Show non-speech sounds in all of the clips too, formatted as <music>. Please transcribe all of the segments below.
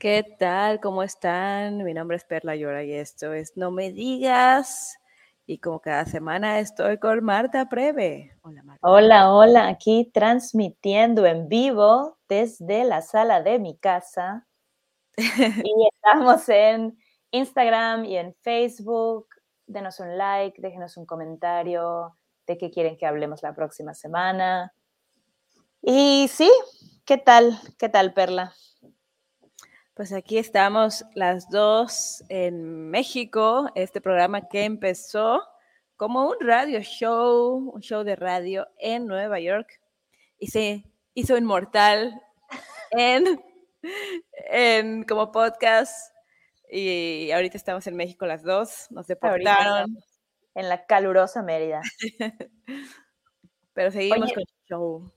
¿Qué tal? ¿Cómo están? Mi nombre es Perla Llora y esto es No Me Digas. Y como cada semana estoy con Marta Preve. Hola, Marta. Hola, hola, aquí transmitiendo en vivo desde la sala de mi casa. <laughs> y estamos en Instagram y en Facebook. Denos un like, déjenos un comentario de qué quieren que hablemos la próxima semana. Y sí, ¿qué tal? ¿Qué tal, Perla? Pues aquí estamos las dos en México, este programa que empezó como un radio show, un show de radio en Nueva York y se hizo inmortal en, en como podcast y ahorita estamos en México las dos, nos deportaron, en la calurosa Mérida. <laughs> pero seguimos Oye. con el show.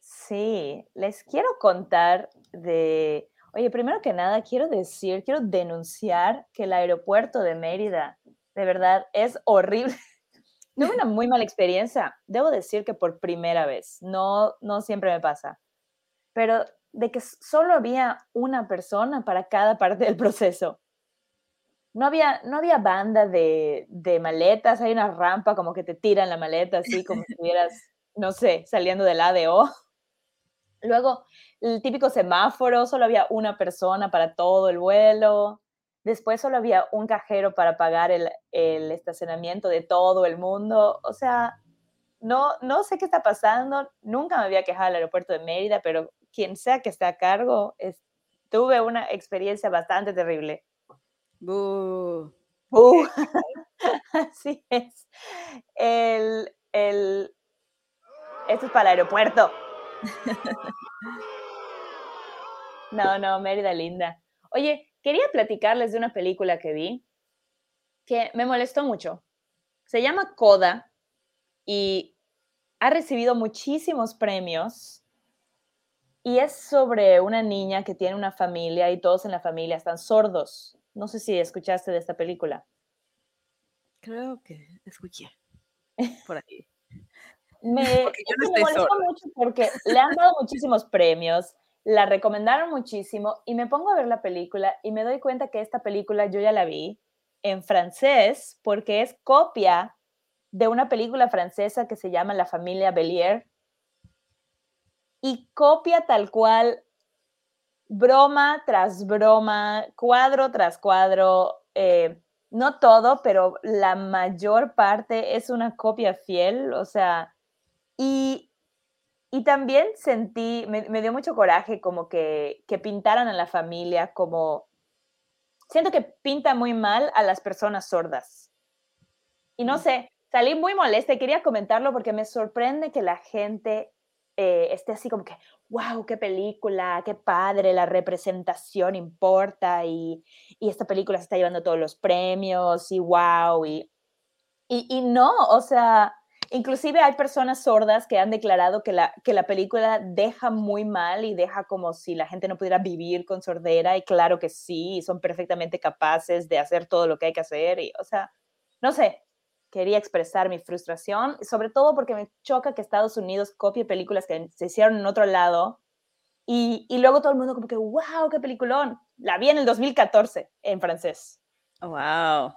Sí, les quiero contar de... Oye, primero que nada, quiero decir, quiero denunciar que el aeropuerto de Mérida, de verdad, es horrible. <laughs> Tuve una muy mala experiencia. Debo decir que por primera vez, no, no siempre me pasa, pero de que solo había una persona para cada parte del proceso. No había, no había banda de, de maletas, hay una rampa como que te tiran la maleta así como si estuvieras, no sé, saliendo del ADO. Luego, el típico semáforo, solo había una persona para todo el vuelo. Después solo había un cajero para pagar el, el estacionamiento de todo el mundo. O sea, no, no sé qué está pasando. Nunca me había quejado del aeropuerto de Mérida, pero quien sea que esté a cargo, es- tuve una experiencia bastante terrible. Bú. Uh, <laughs> así es. El, el, esto es para el aeropuerto. <laughs> No, no, Mérida linda. Oye, quería platicarles de una película que vi que me molestó mucho. Se llama Coda y ha recibido muchísimos premios y es sobre una niña que tiene una familia y todos en la familia están sordos. No sé si escuchaste de esta película. Creo que escuché por ahí. Me, <laughs> yo no me molesta mucho porque le han dado muchísimos premios, la recomendaron muchísimo y me pongo a ver la película y me doy cuenta que esta película yo ya la vi en francés porque es copia de una película francesa que se llama La familia Bellier. Y copia tal cual broma tras broma, cuadro tras cuadro, eh, no todo, pero la mayor parte es una copia fiel, o sea, y, y también sentí, me, me dio mucho coraje como que, que pintaran a la familia como, siento que pinta muy mal a las personas sordas. Y no sé, salí muy molesta y quería comentarlo porque me sorprende que la gente eh, esté así como que, wow, qué película, qué padre, la representación importa y, y esta película se está llevando todos los premios y wow, y, y, y no, o sea, inclusive hay personas sordas que han declarado que la, que la película deja muy mal y deja como si la gente no pudiera vivir con sordera y claro que sí, son perfectamente capaces de hacer todo lo que hay que hacer y, o sea, no sé, quería expresar mi frustración, sobre todo porque me choca que Estados Unidos copie películas que se hicieron en otro lado y, y luego todo el mundo como que, wow, qué peliculón. La vi en el 2014 en francés. Wow.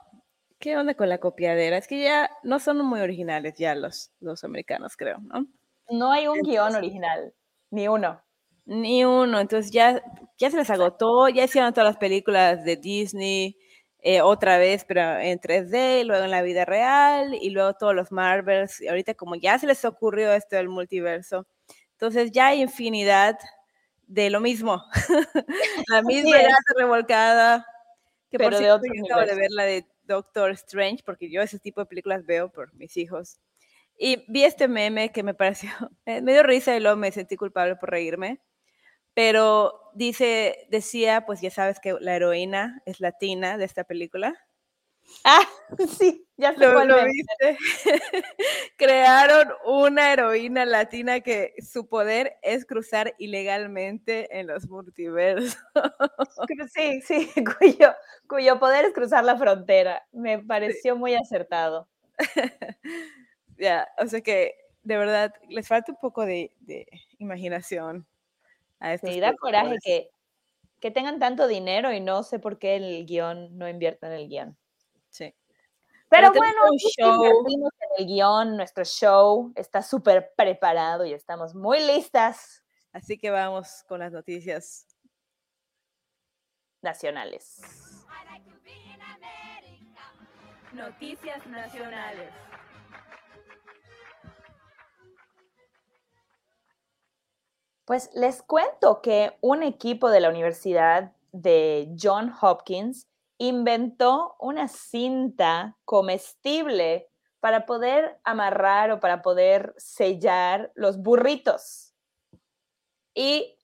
¿Qué onda con la copiadera? Es que ya no son muy originales ya los, los americanos, creo, ¿no? No hay un guion Entonces- original, ni uno. Ni uno. Entonces ya, ya se les agotó, ya hicieron todas las películas de Disney eh, otra vez, pero en 3D, y luego en la vida real, y luego todos los Marvels. Y ahorita como ya se les ocurrió esto del multiverso, entonces ya hay infinidad de lo mismo. <laughs> la misma edad revolcada. Que por Pero de cierto, otro yo acabo de ver la de Doctor Strange, porque yo ese tipo de películas veo por mis hijos. Y vi este meme que me pareció, <laughs> me dio risa y luego me sentí culpable por reírme. Pero dice, decía, pues ya sabes que la heroína es latina de esta película. Ah, <laughs> sí, ya sé ¿Lo, cuál lo viste? <laughs> Crearon una heroína latina que su poder es cruzar ilegalmente en los multiversos. <laughs> Sí, sí, cuyo, cuyo poder es cruzar la frontera. Me pareció muy acertado. Ya, o sea que de verdad les falta un poco de, de imaginación a estos Sí, da coraje que tengan tanto dinero y no sé por qué el guion no inviertan en el guion. Sí. Pero bueno, un show. en el guion, nuestro show está súper preparado y estamos muy listas Así que vamos con las noticias. nacionales. Noticias nacionales. Pues les cuento que un equipo de la Universidad de John Hopkins inventó una cinta comestible para poder amarrar o para poder sellar los burritos. Y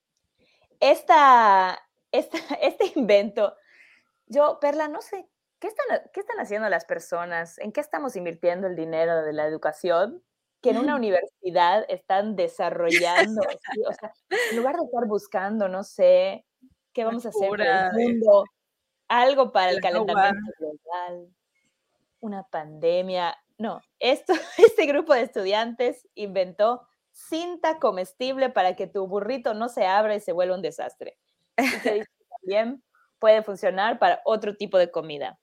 esta, esta- <laughs> este invento, yo, Perla, no sé, ¿qué están, ¿qué están haciendo las personas? ¿En qué estamos invirtiendo el dinero de la educación? Que en una <laughs> universidad están desarrollando, <laughs> ¿sí? o sea, en lugar de estar buscando, no sé, qué vamos a hacer cura el de- mundo, algo para el calentamiento global, una pandemia. No, esto, <laughs> este grupo de estudiantes inventó cinta comestible para que tu burrito no se abra y se vuelva un desastre. Y que también puede funcionar para otro tipo de comida.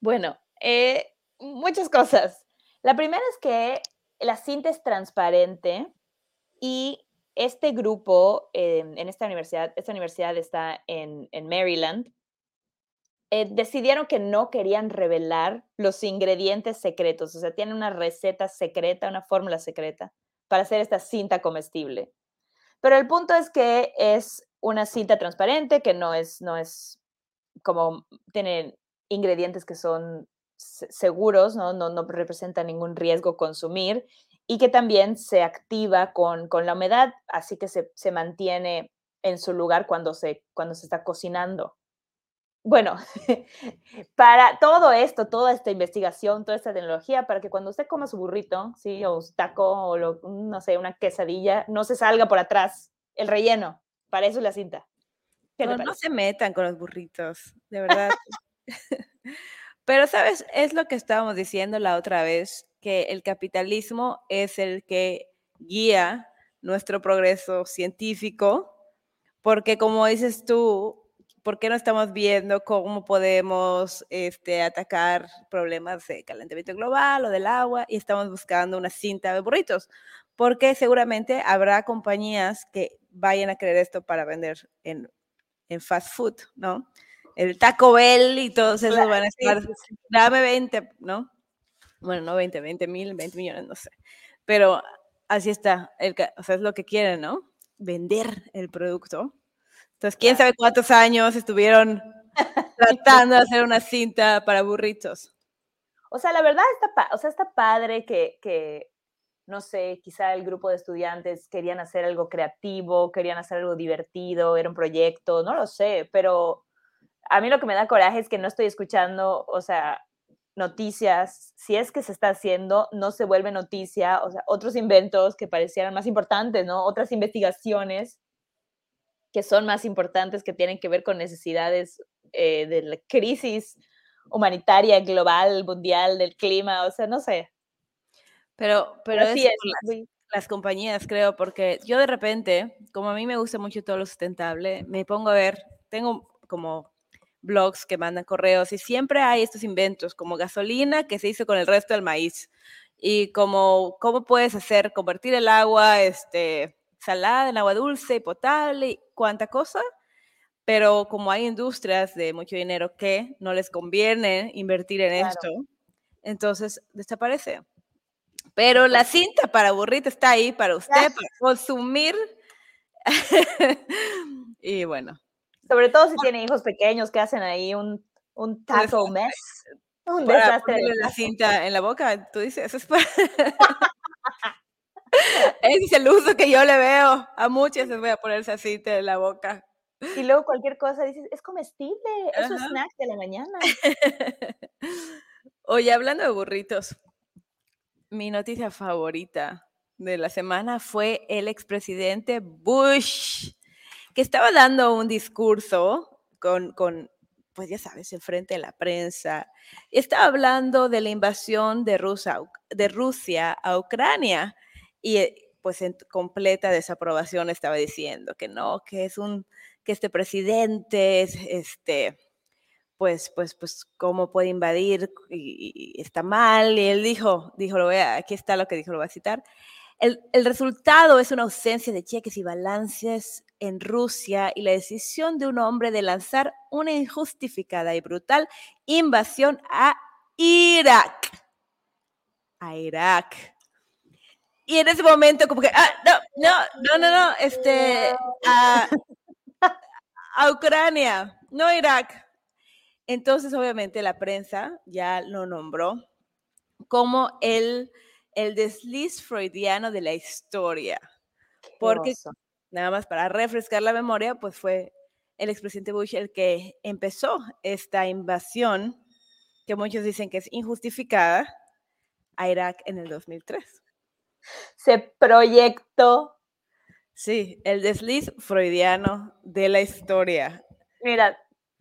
Bueno, eh, muchas cosas. La primera es que la cinta es transparente y este grupo eh, en esta universidad, esta universidad está en, en Maryland, eh, decidieron que no querían revelar los ingredientes secretos, o sea, tienen una receta secreta, una fórmula secreta para hacer esta cinta comestible. Pero el punto es que es una cinta transparente, que no es, no es como, tiene ingredientes que son se- seguros, ¿no? No, no representa ningún riesgo consumir y que también se activa con, con la humedad, así que se, se mantiene en su lugar cuando se, cuando se está cocinando. Bueno, <laughs> para todo esto, toda esta investigación, toda esta tecnología, para que cuando usted coma su burrito, ¿sí? o su taco, o lo- no sé, una quesadilla, no se salga por atrás el relleno. Para eso es la cinta. ¿Qué te No, no se metan con los burritos, de verdad. <laughs> Pero, ¿sabes? Es lo que estábamos diciendo la otra vez, que el capitalismo es el que guía nuestro progreso científico, porque como dices tú, ¿por qué no estamos viendo cómo podemos este, atacar problemas de calentamiento global o del agua y estamos buscando una cinta de burritos? Porque seguramente habrá compañías que vayan a creer esto para vender en, en fast food, ¿no? El Taco Bell y todos esos Claro, van a estar, sí, sí. dame 20, ¿no? Bueno, no 20, 20 mil, 20 millones, no sé. Pero así está, el, o sea, es lo que quieren, ¿no? Vender el producto. Entonces, quién sabe cuántos años estuvieron <laughs> tratando de hacer una cinta para burritos. O sea, la verdad está, o sea, está padre que, que, no sé, quizá el grupo de estudiantes querían hacer algo creativo, querían hacer algo divertido, era un proyecto, no lo sé, pero a mí lo que me da coraje es que no estoy escuchando, o sea, noticias, si es que se está haciendo, no se vuelve noticia, o sea, otros inventos que parecieran más importantes, ¿no? Otras investigaciones que son más importantes, que tienen que ver con necesidades eh, de la crisis humanitaria global, mundial, del clima, o sea, no sé. Pero, pero sí es, las, las compañías, creo, porque yo de repente, como a mí me gusta mucho todo lo sustentable, me pongo a ver, tengo como blogs que mandan correos y siempre hay estos inventos como gasolina que se hizo con el resto del maíz y como cómo puedes hacer convertir el agua este salada en agua dulce y potable cuánta cosa pero como hay industrias de mucho dinero que no les conviene invertir en Claro. esto entonces desaparece. Pero la cinta para burrito está ahí para usted para consumir. <laughs> Y bueno. Sobre todo si tiene hijos pequeños que hacen ahí un, un taco mess, un para desastre. de la cinta en la boca, tú dices, eso es para... <laughs> Ese es el uso que yo le veo. A muchas les voy a ponerse así en la boca. Y luego cualquier cosa dices, es comestible, es un snack de la mañana. <laughs> Oye, hablando de burritos, mi noticia favorita de la semana fue el expresidente Bush, que estaba dando un discurso con, con, pues ya sabes, en frente de la prensa. Estaba hablando de la invasión de Rusia, de Rusia a Ucrania y eh, pues en completa desaprobación estaba diciendo que no, que es un, que este presidente es, este, pues, pues, pues, cómo puede invadir y, está mal. Y él dijo, dijo, lo voy aquí está lo que dijo, lo voy a citar. El, el resultado es una ausencia de cheques y balances en Rusia y la decisión de un hombre de lanzar una injustificada y brutal invasión a Irak. A Irak. Y en ese momento, como que, ah, no, no, no, no, no, este, a, <laughs> a Ucrania, no Irak. Entonces, obviamente, la prensa ya lo nombró como el, el desliz freudiano de la historia. Porque, nada más para refrescar la memoria, pues fue el expresidente Bush el que empezó esta invasión, que muchos dicen que es injustificada, a Irak en el 2003. Se proyectó. Sí, el desliz freudiano de la historia. Mira,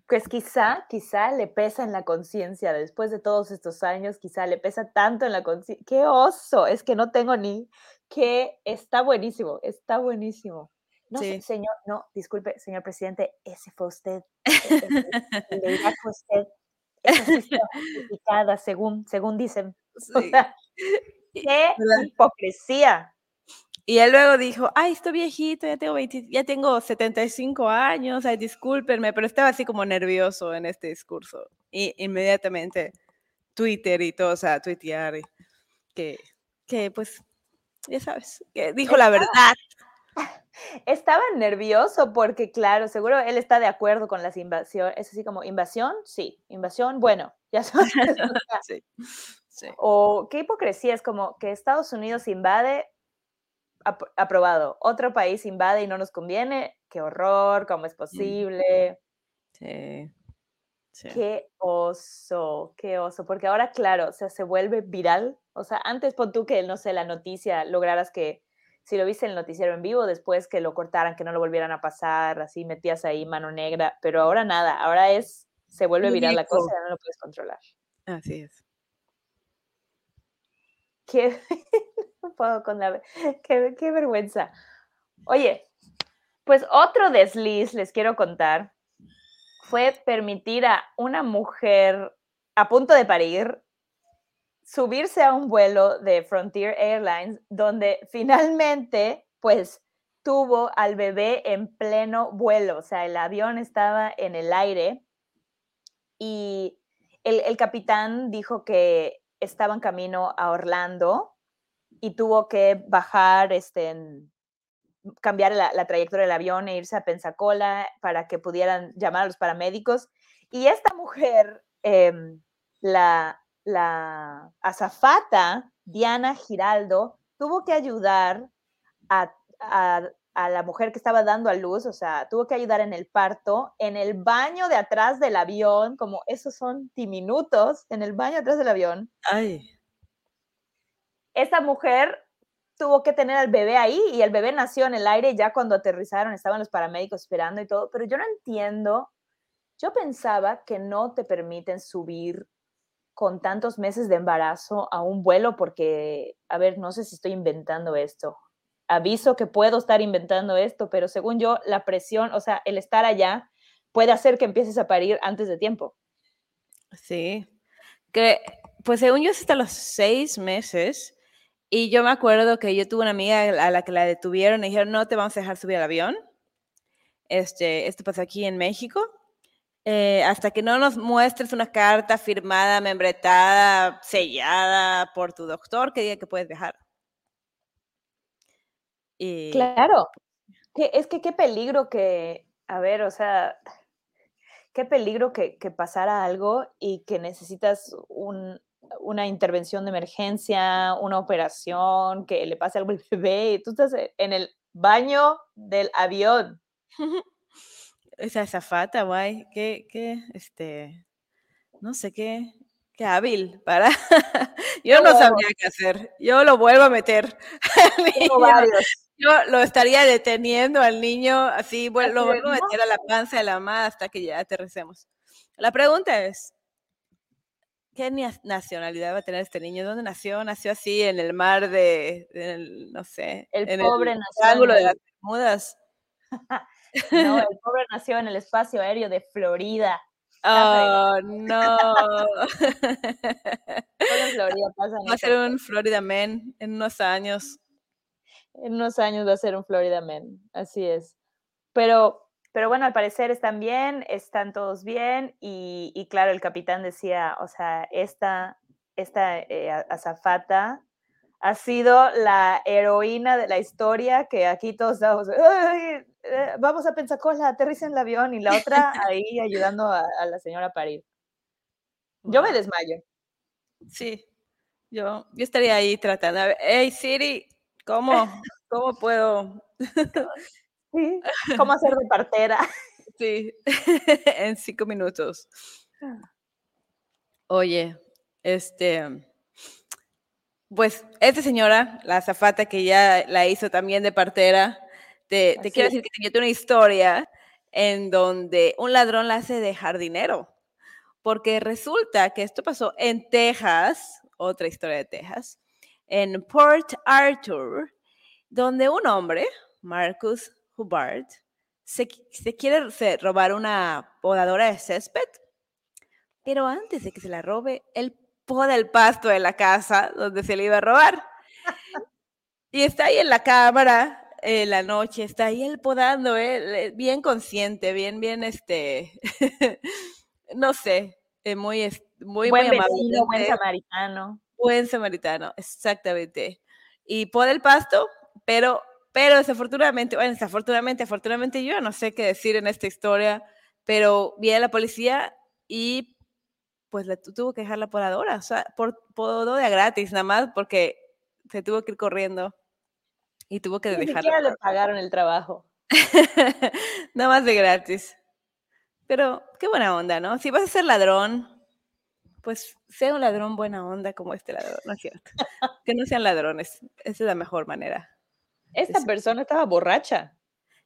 pues quizá, quizá le pesa en la conciencia después de todos estos años, quizá le pesa tanto en la conciencia. ¡Qué oso! Es que no tengo ni que está buenísimo, está buenísimo. No, Sí. se- señor, no, disculpe, señor presidente, ese fue usted. e- e- Irak fue usted. Esa sí está <laughs> según, según dicen. <laughs> O Sí. sea, Y- ¡Qué ¿verdad? hipocresía! Y él luego dijo, ay, estoy viejito, ya tengo, 20 ya tengo 75 años, ay, discúlpenme, pero estaba así como nervioso en este discurso. Y inmediatamente Twitter y todo, o sea, tuitear, y que, que pues, ya sabes, que dijo la verdad. <laughs> Estaba nervioso porque, claro, seguro él está de acuerdo con las invasiones. Es así como, ¿invasión? Sí. ¿Invasión? Bueno, ya <laughs> sabes. <laughs> Sí, sí. O qué hipocresía, es como que Estados Unidos invade, ap- aprobado. Otro país invade y no nos conviene. Qué horror, ¿cómo es posible? sí, sí. Qué oso, qué oso. Porque ahora, claro, o sea, se vuelve viral. O sea, antes pon tú que, no sé, la noticia lograras que, si lo viste en el noticiero en vivo, después que lo cortaran, que no lo volvieran a pasar, así metías ahí mano negra. Pero ahora nada, ahora es, se vuelve viral la cosa, ya no lo puedes controlar. Así es. Qué, <laughs> puedo con la, qué, qué vergüenza. Oye, pues otro desliz les quiero contar fue permitir a una mujer a punto de parir subirse a un vuelo de Frontier Airlines donde finalmente pues tuvo al bebé en pleno vuelo, o sea, el avión estaba en el aire y el, el capitán dijo que estaba en camino a Orlando y tuvo que bajar, este, cambiar la, trayectoria del avión e irse a Pensacola para que pudieran llamar a los paramédicos. Y esta mujer, em, la, la azafata Diana Giraldo, tuvo que ayudar a- a la mujer que estaba dando a luz, o sea, tuvo que ayudar en el parto, en el baño de atrás del avión, como esos son diminutos, en el baño de atrás del avión. Ay, Esta mujer tuvo que tener al bebé ahí y el bebé nació en el aire ya cuando aterrizaron estaban los paramédicos esperando y todo, pero yo no entiendo, yo pensaba que no te permiten subir con tantos meses de embarazo a un vuelo porque, a ver, no sé si estoy inventando esto. Aviso que puedo estar inventando esto, pero según yo, la presión, o sea, el estar allá puede hacer que empieces a parir antes de tiempo. sí. Que, pues según yo, es hasta los seis meses. Y yo me acuerdo que yo tuve una amiga a la que la detuvieron y dijeron, no te vamos a dejar subir al avión. Este, esto pasa aquí en México. eh, hasta que no nos muestres una carta firmada, membretada, sellada por tu doctor que diga que puedes viajar. Y, Claro, es que qué peligro que, a ver, o sea, qué peligro que, que pasara algo y que necesitas un, una intervención de emergencia, una operación, que le pase algo al <laughs> bebé, y tú estás en el baño del avión. <laughs> Esa azafata, guay, qué, qué, este, no sé qué, qué hábil para. <laughs> Yo no sabría qué hacer. Yo lo vuelvo a meter. Yo lo estaría deteniendo al niño, así, bueno, lo vuelvo a meter a la panza de la mamá hasta que ya aterricemos. La pregunta es, ¿qué nacionalidad va a tener este niño? ¿Dónde nació? ¿Nació así en el mar de, no sé, el en pobre el ángulo de las Bermudas? <laughs> no, el pobre nació en el espacio aéreo de Florida. <laughs> Oh, no. <laughs> Florida pasa Va a ser un Florida Man en unos años. En unos años va a ser un Florida Man, así es. Pero pero bueno, al parecer están bien, están todos bien y, claro, el capitán decía, o sea, esta, esta eh, azafata ha sido la heroína de la historia que aquí todos estamos, eh, vamos a Pensacola, aterriza en el avión y la otra <laughs> ahí ayudando a, la señora a parir. Yo me desmayo. Sí, yo, yo estaría ahí tratando. Hey Siri, ¿cómo, cómo puedo? <laughs> Sí, cómo hacer de partera. <laughs> Sí, <laughs> en cinco minutos. Oye, este, pues esta señora, la azafata que ya la hizo también de partera, te, te quiero decir que tiene una historia en donde un ladrón la hace de jardinero, porque resulta que esto pasó en Texas, otra historia de Texas, en Port Arthur, donde un hombre, Marcus Hubbard se, quiere robar una podadora de césped, pero antes de que se la robe, él poda el pasto de la casa donde se le iba a robar. Y está ahí en la cámara en la noche, está ahí él podando, eh, bien consciente, bien, bien, este, <laughs> no sé, eh, muy, muy, buen vecino, buen samaritano. Buen samaritano, exactamente. Y poda el pasto, pero pero desafortunadamente, bueno, desafortunadamente, afortunadamente yo no sé qué decir en esta historia, pero viene la policía y pues tuvo que dejar la podadora, o sea, por, podó de gratis nada más porque se tuvo que ir corriendo y tuvo que dejarla. Ni le pagaron el trabajo. <laughs> nada más de gratis. Pero qué buena onda, ¿no? Si vas a ser ladrón, pues sea un ladrón buena onda como este ladrón, ¿no es cierto? que no sean ladrones, esa es la mejor manera. Esta persona estaba borracha.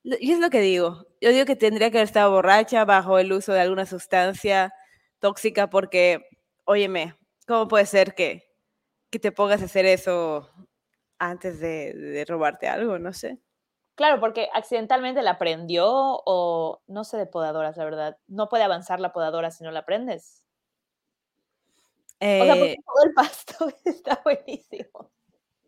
Y es lo que digo. Yo digo que tendría que haber estado borracha bajo el uso de alguna sustancia tóxica porque, óyeme, ¿cómo puede ser que, que te pongas a hacer eso antes de, de, robarte algo? No sé. Claro, porque accidentalmente la prendió o no sé de podadoras, la verdad. No puede avanzar la podadora si no la prendes. O sea, porque eh todo el pasto <laughs> está buenísimo.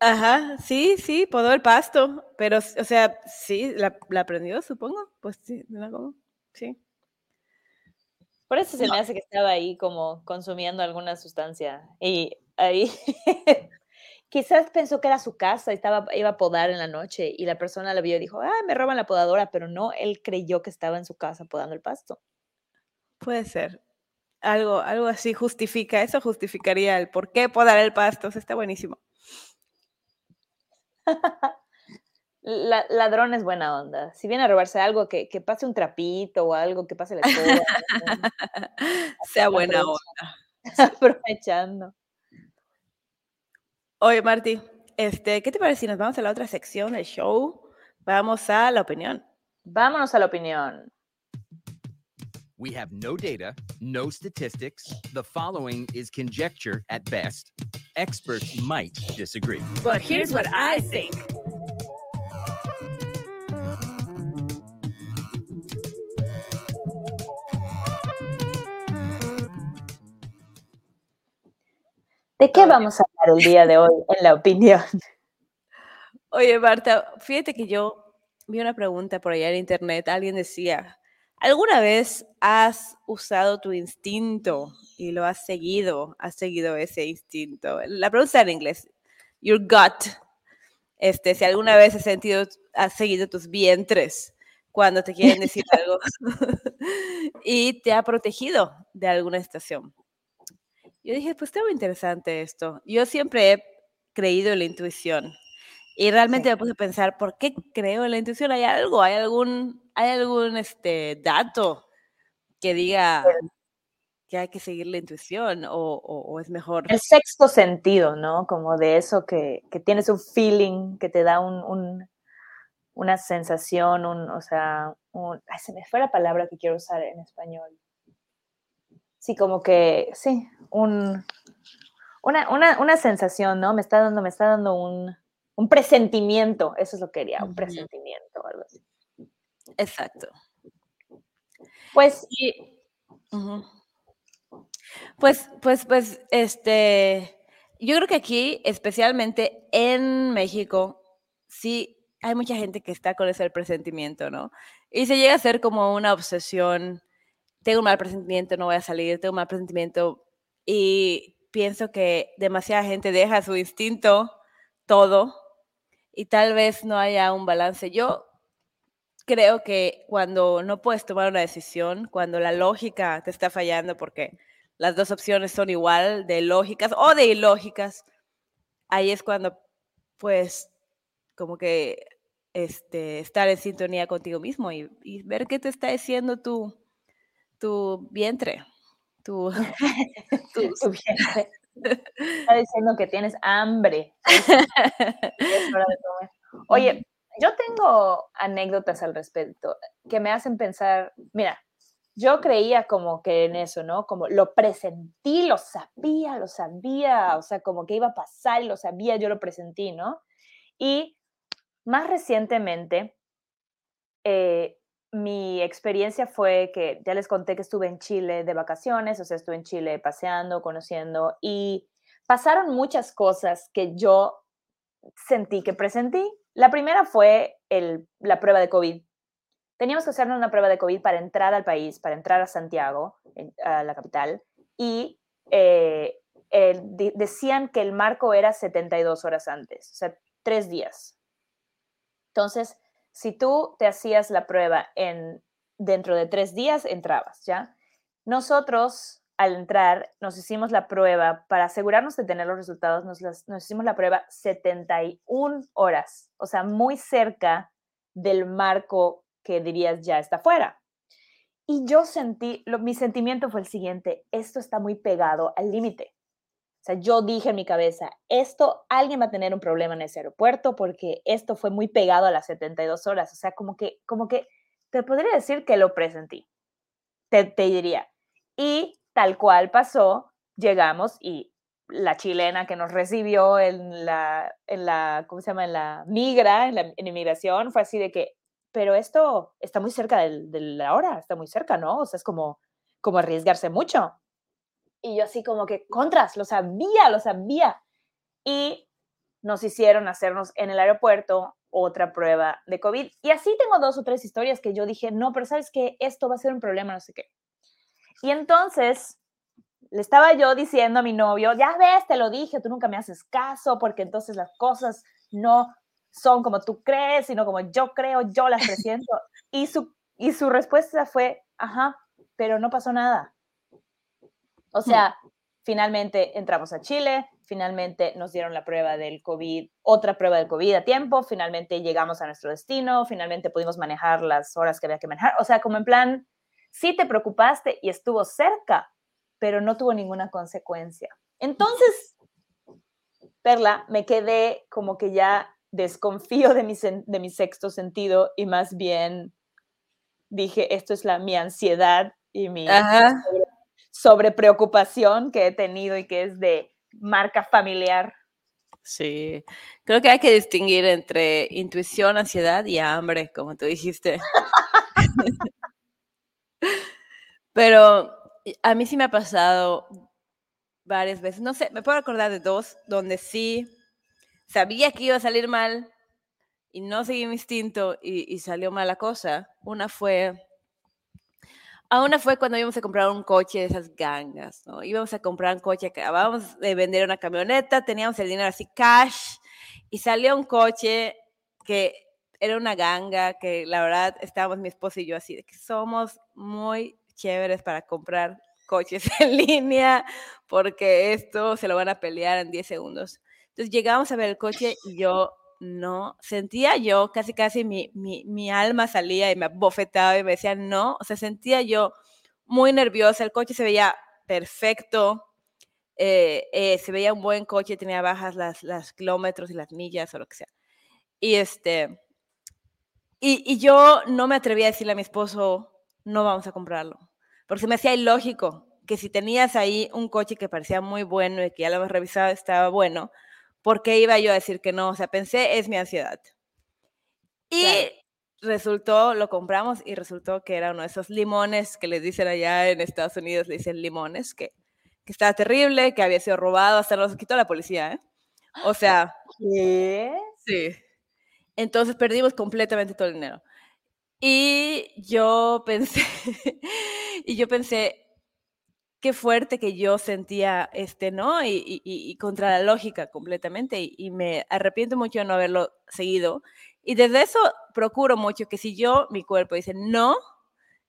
Ajá, sí, sí, podó el pasto, pero, o sea, sí, la, la aprendió, supongo. Pues sí, ¿no? sí. Por eso se me hace que estaba ahí como consumiendo alguna sustancia. Y ahí <laughs> quizás pensó que era su casa y estaba, iba a podar en la noche y la persona la vio y dijo, ah, me roban la podadora, pero no, él creyó que estaba en su casa podando el pasto. Puede ser. Algo, algo así justifica, eso justificaría el por qué podar el pasto, está buenísimo. <laughs> La, ladrón es buena onda. Si viene a robarse algo, que, pase un trapito o algo, que pase la escoba. <laughs> sea <laughs> buena onda. Aprovechando. Oye, Marti, este, ¿qué te parece si nos vamos a la otra sección del show? Vamos a la opinión. Vámonos a la opinión. We have no data, no statistics. The following is conjecture at best. Experts might disagree. But here's what I think. ¿De qué vamos a hablar el día de hoy en la opinión? Oye, Marta, fíjate que yo vi una pregunta por allá en internet. Alguien decía, ¿alguna vez has usado tu instinto y lo has seguido? ¿Has seguido ese instinto? La pregunta en inglés, your gut. Este, si alguna vez has sentido, has seguido tus vientres cuando te quieren decir <laughs> algo <laughs> y te ha protegido de alguna estación. yo dije, pues está muy interesante esto. Yo siempre he creído en la intuición. Y realmente me puse a pensar, ¿por qué creo en la intuición? ¿Hay algo? ¿Hay algún, hay algún este, dato que diga que hay que seguir la intuición o, o- o es mejor? El sexto sentido, ¿no? Como de eso que, que tienes un feeling, que te da un, un- una sensación, un, o sea, un, ay, se me fue la palabra que quiero usar en español. Sí, como que, sí, un, una, una, una sensación, ¿no? Me está dando, me está dando un, un presentimiento, eso es lo que quería, un presentimiento o algo así. Exacto. Pues, Y. Pues, pues, pues, este, yo creo que aquí, especialmente en México, sí hay mucha gente que está con ese presentimiento, ¿no? Y se llega a ser como una obsesión. Tengo un mal presentimiento, no voy a salir, tengo un mal presentimiento. Y pienso que demasiada gente deja su instinto todo y tal vez no haya un balance. Yo creo que cuando no puedes tomar una decisión, cuando la lógica te está fallando porque las dos opciones son igual de lógicas o de ilógicas, ahí es cuando pues como que este, estar en sintonía contigo mismo y, y ver qué te está diciendo tu, tu vientre, tu, <laughs> tus- tu vientre está diciendo que tienes hambre. es- <laughs> es hora de comer. Oye, yo tengo anécdotas al respecto que me hacen pensar, mira, yo creía como que en eso, ¿no? Como lo presentí, lo sabía, lo sabía, o sea, como que iba a pasar y lo sabía, yo lo presentí, ¿no? Y más recientemente, eh, mi experiencia fue que ya les conté que estuve en Chile de vacaciones, o sea, estuve en Chile paseando, conociendo y pasaron muchas cosas que yo sentí que presentí. La primera fue el, la prueba de COVID. Teníamos que hacernos una prueba de COVID para entrar al país, para entrar a Santiago, a la capital, y eh, decían que el marco era 72 horas antes, o sea, tres días. Entonces, si tú te hacías la prueba en, dentro de tres días, entrabas, ¿ya? Nosotros, al entrar, nos hicimos la prueba para asegurarnos de tener los resultados, nos, hicimos la prueba 71 horas, o sea, muy cerca del marco que dirías ya está fuera. Y yo sentí, lo- mi sentimiento fue el siguiente, esto está muy pegado al límite. O sea, yo dije en mi cabeza, esto, alguien va a tener un problema en ese aeropuerto porque esto fue muy pegado a las 72 horas. O sea, como que, como que te podría decir que lo presentí. Te, te diría. Y tal cual pasó, llegamos y la chilena que nos recibió en la, en la ¿cómo se llama? En la migra, en la en inmigración, fue así de que, pero esto está muy cerca del- de la hora, está muy cerca, ¿no? O sea, es como, como arriesgarse mucho. Y yo así como que, contras, lo sabía, lo sabía. Y nos hicieron hacernos en el aeropuerto otra prueba de COVID. Y así tengo dos o tres historias que yo dije, no, pero sabes que esto va a ser un problema, no sé qué. Y entonces le estaba yo diciendo a mi novio, ya ves, te lo dije, tú nunca me haces caso, porque entonces las cosas no son como tú crees, sino como yo creo, yo las <laughs> presiento. Y su, y su respuesta fue, ajá, pero no pasó nada. O sea, finalmente entramos a Chile, finalmente nos dieron la prueba del COVID, otra prueba del COVID a tiempo, finalmente llegamos a nuestro destino, finalmente pudimos manejar las horas que había que manejar. O sea, como en plan, sí te preocupaste y estuvo cerca, pero no tuvo ninguna consecuencia. Entonces, Perla, me quedé como que ya desconfío de mi, de mi sexto sentido y más bien dije, esto es la, mi ansiedad y mi. Sobre preocupación que he tenido y que es de marca familiar. Sí, creo que hay que distinguir entre intuición, ansiedad y hambre, como tú dijiste. Pero a mí sí me ha pasado varias veces, no sé, me puedo acordar de dos donde sí sabía que iba a salir mal y no seguí mi instinto y, y salió mala cosa. Una fue, a una fue cuando íbamos a comprar un coche de esas gangas, ¿no? Íbamos a comprar un coche, acabábamos de vender una camioneta, teníamos el dinero así cash y salió un coche que era una ganga, que la verdad estábamos mi esposo y yo así, de que somos muy chéveres para comprar coches <laughs> en línea porque esto se lo van a pelear en 10 segundos. Entonces llegamos a ver el coche y yo no, sentía yo casi casi mi, mi, mi alma salía y me bofetaba y me decía no, o sea, sentía yo muy nerviosa, el coche se veía perfecto, eh, eh, se veía un buen coche, tenía bajas las, las kilómetros y las millas o lo que sea. Y este, y, y, yo no me atrevía a decirle a mi esposo, no vamos a comprarlo, porque se me hacía ilógico que si tenías ahí un coche que parecía muy bueno y que ya lo habías revisado estaba bueno, ¿por qué iba yo a decir que no? O sea, pensé, es mi ansiedad. Y claro. resultó, lo compramos y resultó que era uno de esos limones que les dicen allá en Estados Unidos, le dicen limones, que, que estaba terrible, que había sido robado, hasta los quitó la policía, ¿eh? O sea... ¿Qué? Sí. Entonces perdimos completamente todo el dinero. Y yo pensé, <laughs> y yo pensé, qué fuerte que yo sentía, este, ¿no? Y, contra la lógica completamente. Y, me arrepiento mucho de no haberlo seguido. Y desde eso procuro mucho que si yo, mi cuerpo dice no,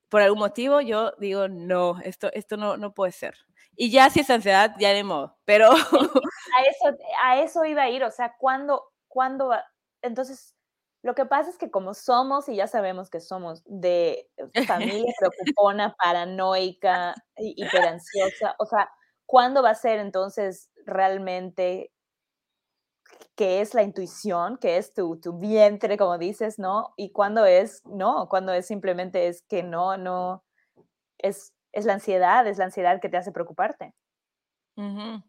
por algún motivo, yo digo no, esto, esto no, no puede ser. Y ya si es ansiedad, ya de modo. Pero... A eso, a eso iba a ir, o sea, ¿cuándo, cuándo va? Entonces, lo que pasa es que como somos, y ya sabemos que somos de familia <laughs> preocupona, paranoica, hiperansiosa, o sea, ¿cuándo va a ser entonces realmente que es la intuición, que es tu, tu vientre, como dices, ¿no? Y cuándo es, no, cuando es simplemente es que no, no, es, es la ansiedad, es la ansiedad que te hace preocuparte. Uh -huh.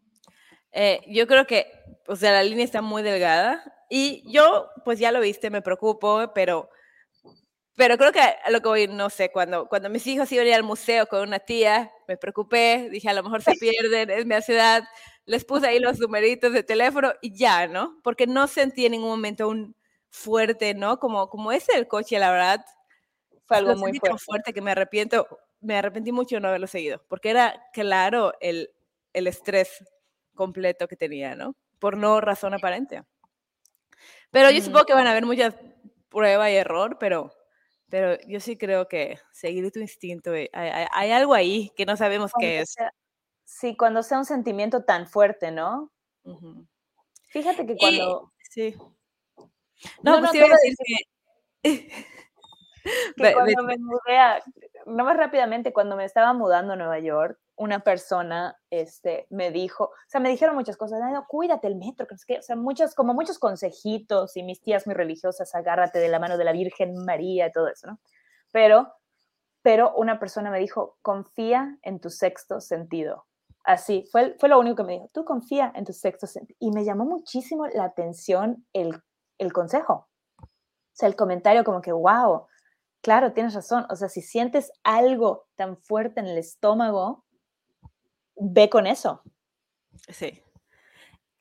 Eh, yo creo que, o sea, la línea está muy delgada y yo, pues ya lo viste, me preocupo, pero, pero creo que a lo que voy, no sé, cuando, cuando mis hijos iban a ir al museo con una tía, me preocupé, dije, a lo mejor se pierden, es mi ansiedad, les puse ahí los numeritos de teléfono y ya, ¿no? Porque no sentí en ningún momento un fuerte, ¿no? Como, como ese del coche, la verdad. Fue algo muy fuerte. fuerte que me arrepiento, me arrepentí mucho de no haberlo seguido, porque era claro el, el estrés completo que tenía, ¿no? Por no razón aparente. Pero yo supongo que van a haber muchas prueba y error, pero, pero yo sí creo que seguir tu instinto, hay, hay, hay algo ahí que no sabemos cuando qué es. Sea, sí, cuando sea un sentimiento tan fuerte, ¿no? Uh -huh. Fíjate que cuando... Y, sí. No, no, pues no iba a decir que... que <laughs> cuando me mudé a, no más rápidamente, cuando me estaba mudando a Nueva York, una persona este, me dijo, o sea, me dijeron muchas cosas, no, cuídate el metro, que es que, o sea, muchas, como muchos consejitos y mis tías muy religiosas, agárrate de la mano de la Virgen María y todo eso, ¿no? Pero, pero una persona me dijo, confía en tu sexto sentido. Así, fue, fue lo único que me dijo, tú confía en tu sexto sentido. Y me llamó muchísimo la atención el, el consejo. O sea, el comentario como que, wow, claro, tienes razón. O sea, si sientes algo tan fuerte en el estómago, ve con eso. Sí.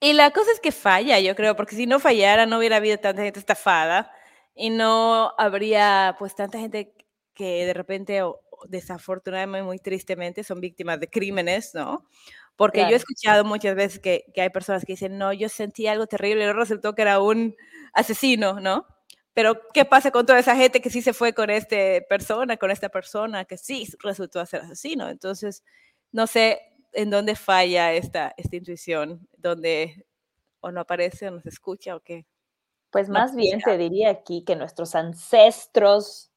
Y la cosa es que falla, yo creo, porque si no fallara no hubiera habido tanta gente estafada y no habría pues tanta gente que de repente o desafortunadamente muy tristemente son víctimas de crímenes, ¿no? Porque claro. yo he escuchado muchas veces que, que, hay personas que dicen, no, yo sentí algo terrible y luego resultó que era un asesino, ¿no? Pero, ¿qué pasa con toda esa gente que sí se fue con esta persona, con esta persona que sí resultó ser asesino? Entonces, no sé, en dónde falla esta, esta intuición, dónde o no aparece o no se escucha o qué. Pues más no bien te diría aquí que nuestros ancestros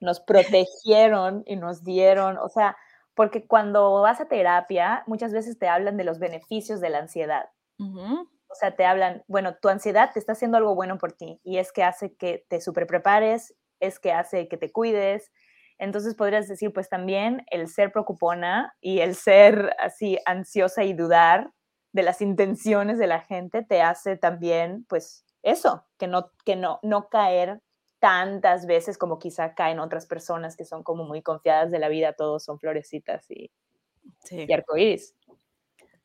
nos protegieron y nos dieron, o sea, porque cuando vas a terapia, muchas veces te hablan de los beneficios de la ansiedad. Uh -huh. O sea, te hablan, bueno, tu ansiedad te está haciendo algo bueno por ti y es que hace que te superprepares, es que hace que te cuides, entonces podrías decir, pues también el ser preocupona y el ser así ansiosa y dudar de las intenciones de la gente te hace también, pues eso, que no, que no, no caer tantas veces como quizá caen otras personas que son como muy confiadas de la vida, todos son florecitas y, sí. y arcoíris.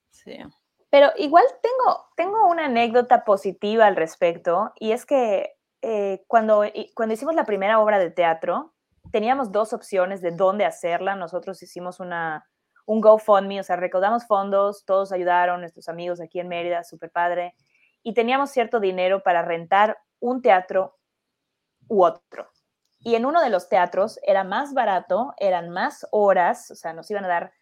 Sí. Pero igual tengo, tengo una anécdota positiva al respecto y es que eh, cuando, cuando hicimos la primera obra de teatro, teníamos dos opciones de dónde hacerla. Nosotros hicimos una, un GoFundMe, o sea, recaudamos fondos, todos ayudaron, nuestros amigos aquí en Mérida, súper padre, y teníamos cierto dinero para rentar un teatro u otro. Y en uno de los teatros era más barato, eran más horas, o sea, nos iban a dar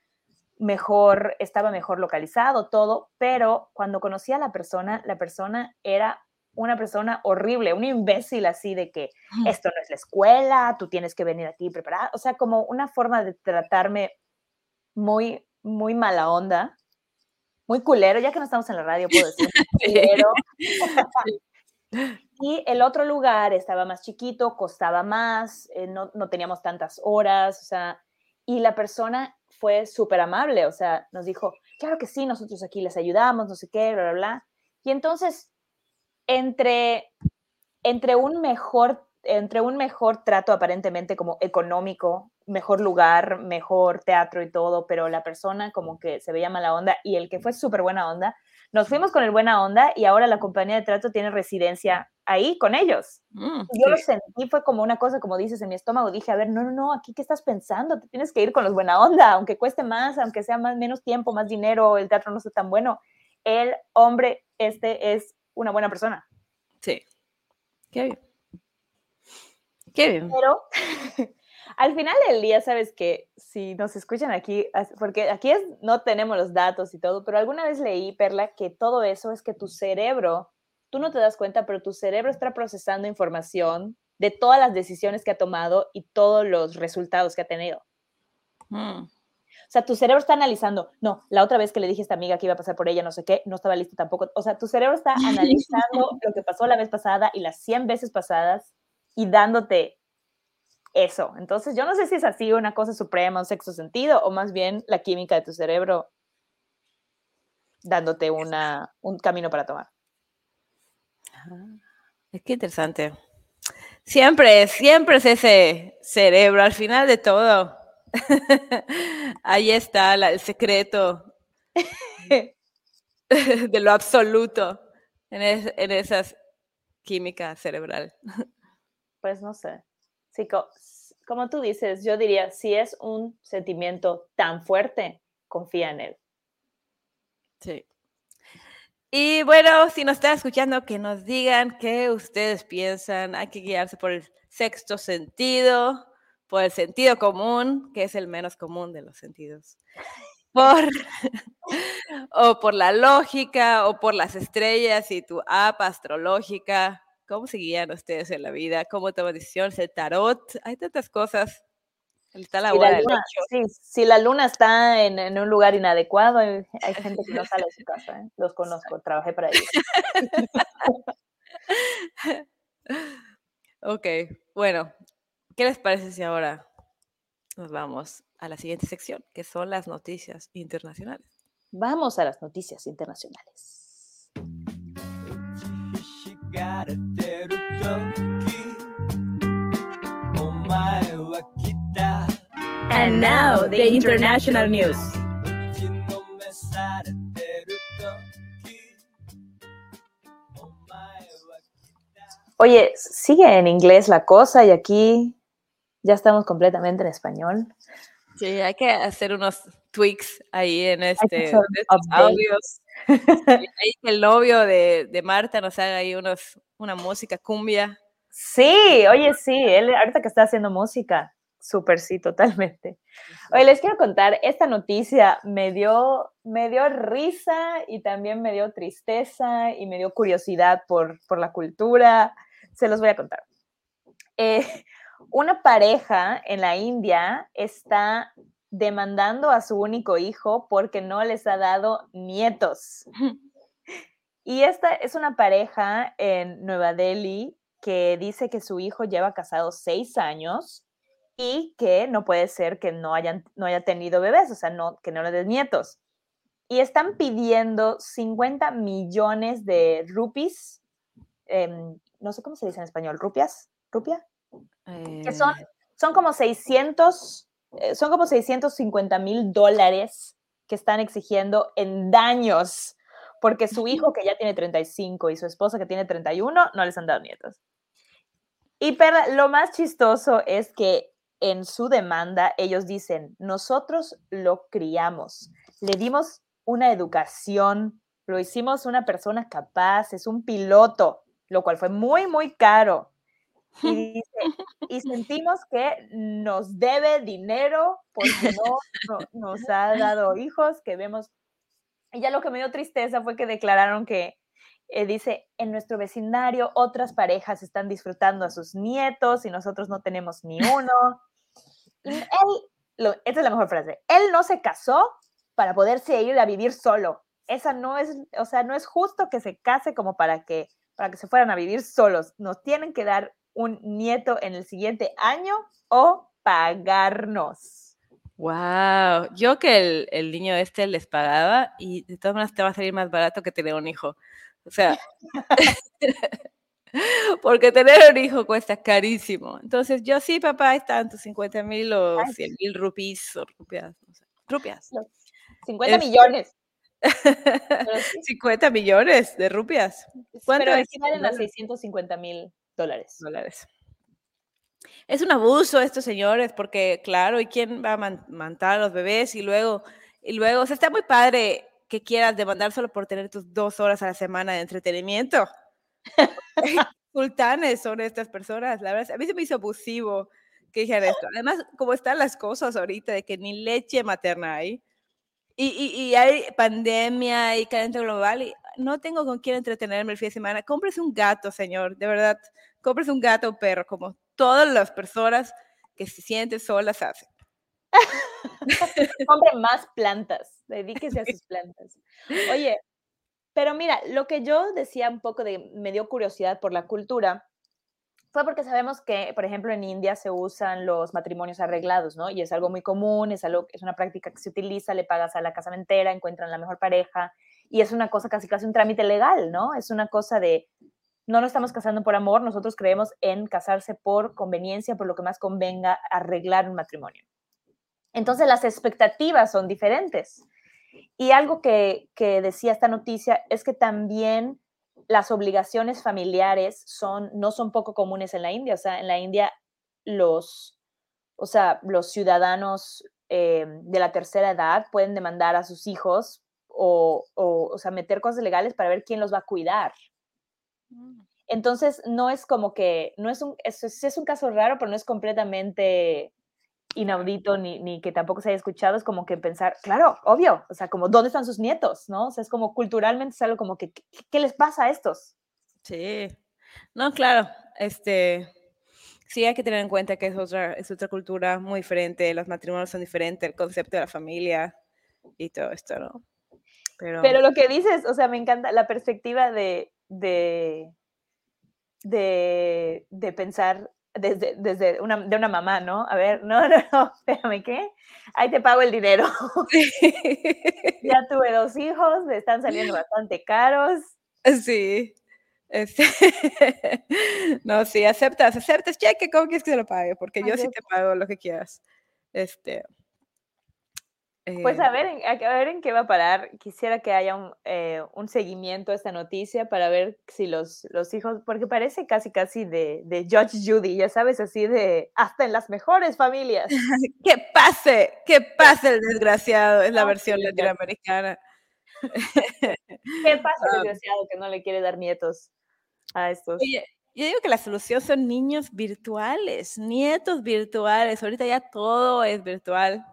mejor, estaba mejor localizado, todo, pero cuando conocí a la persona, la persona era una persona horrible, un imbécil así de que esto no es la escuela, tú tienes que venir aquí preparada, o sea, como una forma de tratarme muy, muy mala onda, muy culero, ya que no estamos en la radio, puedo decir <laughs> culero. y el otro lugar estaba más chiquito, costaba más, eh, no, no teníamos tantas horas, o sea, y la persona fue súper amable, o sea, nos dijo, claro que sí, nosotros aquí les ayudamos, no sé qué, bla, bla, bla. Y entonces, entre, entre, un mejor, entre un mejor trato aparentemente como económico, mejor lugar, mejor teatro y todo, pero la persona como que se veía mala onda y el que fue súper buena onda, nos fuimos con el buena onda y ahora la compañía de trato tiene residencia ahí con ellos. Mm, Yo lo sí. sentí, fue como una cosa, como dices, en mi estómago. Dije, a ver, no, no, no, aquí qué estás pensando, te tienes que ir con los buena onda, aunque cueste más, aunque sea más, menos tiempo, más dinero, el teatro no sea tan bueno. El hombre este es una buena persona. Sí. Qué bien. Qué bien. Pero <laughs> al final del día, sabes que si nos escuchan aquí, porque aquí es, no tenemos los datos y todo, pero alguna vez leí, Perla, que todo eso es que tu cerebro, tú no te das cuenta, pero tu cerebro está procesando información de todas las decisiones que ha tomado y todos los resultados que ha tenido. Mm, sea, tu cerebro está analizando, no, la otra vez que le dije a esta amiga que iba a pasar por ella, no sé qué, no estaba listo tampoco. O sea, tu cerebro está <laughs> analizando lo que pasó la vez pasada y las 100 veces pasadas y dándote eso. Entonces, yo no sé si es así una cosa suprema, un sexto sentido, o más bien la química de tu cerebro dándote una, un camino para tomar. Es que interesante. Siempre, siempre es ese cerebro, al final de todo. <laughs> Ahí está la- el secreto <laughs> de lo absoluto en, es- en esas química cerebral. <laughs> Pues no sé. Sí, co- como tú dices, yo diría, si es un sentimiento tan fuerte, confía en él. Sí. Y bueno, si nos están escuchando, que nos digan qué ustedes piensan. Hay que guiarse por el sexto sentido, por el sentido común, que es el menos común de los sentidos. Por, <laughs> o por la lógica, o por las estrellas y tu app astrológica. ¿Cómo se guían ustedes en la vida? ¿Cómo toman decisiones? El tarot. Hay tantas cosas. Está la Si la, luna, sí, si la luna está en, en un lugar inadecuado, hay, hay <laughs> gente que no sale de su casa. ¿eh? Los conozco, trabajé para ellos. <laughs> Ok, bueno, ¿qué les parece si ahora nos vamos a la siguiente sección, que son las noticias internacionales? Vamos a las noticias internacionales. And now, the international news. Oye, sigue en inglés la cosa y aquí ya estamos completamente en español. Sí, hay que hacer unos tweaks ahí en este, estos audios. <laughs> Ahí el novio de, de Marta nos haga ahí unos, una música cumbia. Sí, oye, sí, él ahorita que está haciendo música, súper sí, totalmente. Oye, les quiero contar, esta noticia me dio, me dio risa y también me dio tristeza y me dio curiosidad por, por la cultura. Se los voy a contar. Eh, una pareja en la India está demandando a su único hijo porque no les ha dado nietos. <laughs> Y esta es una pareja en Nueva Delhi que dice que su hijo lleva casado seis años y que no puede ser que no, hayan, no haya tenido bebés, o sea, no, que no le den nietos. Y están pidiendo 50 millones de rupees, em, no sé cómo se dice en español, rupias, rupia, que son, Eh, son como 600, eh, son como 650 mil dólares que están exigiendo en daños, porque su hijo que ya tiene 35 y su esposa que tiene 31 no les han dado nietos. Y Perla, lo más chistoso es que en su demanda ellos dicen, nosotros lo criamos, le dimos una educación, lo hicimos una persona capaz, es un piloto, lo cual fue muy, muy caro. Y dice, y sentimos que nos debe dinero porque no, no- nos ha dado hijos, que vemos. Y ya lo que me dio tristeza fue que declararon que, eh, dice, en nuestro vecindario otras parejas están disfrutando a sus nietos y nosotros no tenemos ni uno. Y él, lo- esta es la mejor frase, él no se casó para poderse ir a vivir solo. Esa no es, o sea, no es justo que se case como para que, para que se fueran a vivir solos. Nos tienen que dar un nieto en el siguiente año o pagarnos. Wow, yo que el, el niño este les pagaba y de todas maneras te va a salir más barato que tener un hijo. O sea, <laughs> <laughs> porque tener un hijo cuesta carísimo. Entonces, yo sí, papá, están tus 50 mil o Ay. 100 mil rupees o rupias. no sé, rupias. 50 Este- millones. <laughs> Pero, sí, 50 millones de rupias. ¿Cuánto pero es equivalen en a dólares? 650 mil dólares. dólares. Es un abuso estos señores, porque claro, ¿y quién va a man- matar a los bebés? Y luego, y luego, o sea, está muy padre que quieras demandar solo por tener tus dos horas a la semana de entretenimiento. <laughs> Sultanes son estas personas, la verdad, a mí se me hizo abusivo que dijeran esto. Además, como están las cosas ahorita, de que ni leche materna hay, y, y, y hay pandemia y calentamiento global, y no tengo con quién entretenerme el fin de semana, cómprese un gato, señor, de verdad, cómprese un gato o perro, como todas las personas que se sienten solas hacen. Compren más plantas, dedíquese a sus plantas. Oye, pero mira, lo que yo decía un poco de, me dio curiosidad por la cultura, fue porque sabemos que, por ejemplo, en India se usan los matrimonios arreglados, ¿no? Y es algo muy común, es, algo, es una práctica que se utiliza, le pagas a la casamentera, encuentran la mejor pareja, y es una cosa casi casi un trámite legal, ¿no? Es una cosa de, no nos estamos casando por amor, nosotros creemos en casarse por conveniencia, por lo que más convenga arreglar un matrimonio. Entonces las expectativas son diferentes. Y algo que, que decía esta noticia es que también las obligaciones familiares son, no son poco comunes en la India. O sea, en la India los, o sea, los ciudadanos eh, de la tercera edad pueden demandar a sus hijos o, o, o sea, meter cosas legales para ver quién los va a cuidar. Entonces, no es como que, no es un, es, es un caso raro, pero no es completamente inaudito ni, ni que tampoco se haya escuchado, es como que pensar, claro, obvio, o sea, como, ¿dónde están sus nietos? ¿No? O sea, es como culturalmente es algo como que, ¿qué, qué les pasa a estos? Sí, no, claro, este, sí hay que tener en cuenta que es otra, es otra cultura muy diferente, los matrimonios son diferentes, el concepto de la familia y todo esto, ¿no? Pero, Pero lo que dices, o sea, me encanta la perspectiva de, de, de, de pensar desde, desde una, de una mamá, ¿no? A ver, no, <laughs> no, no, espérame, ¿qué? Ahí te pago el dinero. <laughs> ya tuve dos hijos, me están saliendo <gasps> bastante caros. Sí. Este, <laughs> no, sí, aceptas, aceptas cheque, ¿cómo quieres que se lo pague? Porque yo sí te pago lo que quieras. Este, Pues eh, a ver, en, a ver en qué va a parar. Quisiera que haya un, eh, un seguimiento a esta noticia para ver si los, los hijos, porque parece casi casi de, de Judge Judy, ya sabes, así de hasta en las mejores familias. <laughs> que pase, que pase el desgraciado, es la versión sí, latinoamericana. ¿Qué pasa, <laughs> Ah. desgraciado, que no le quiere dar nietos a estos? Oye, yo digo que la solución son niños virtuales, nietos virtuales. Ahorita ya todo es virtual.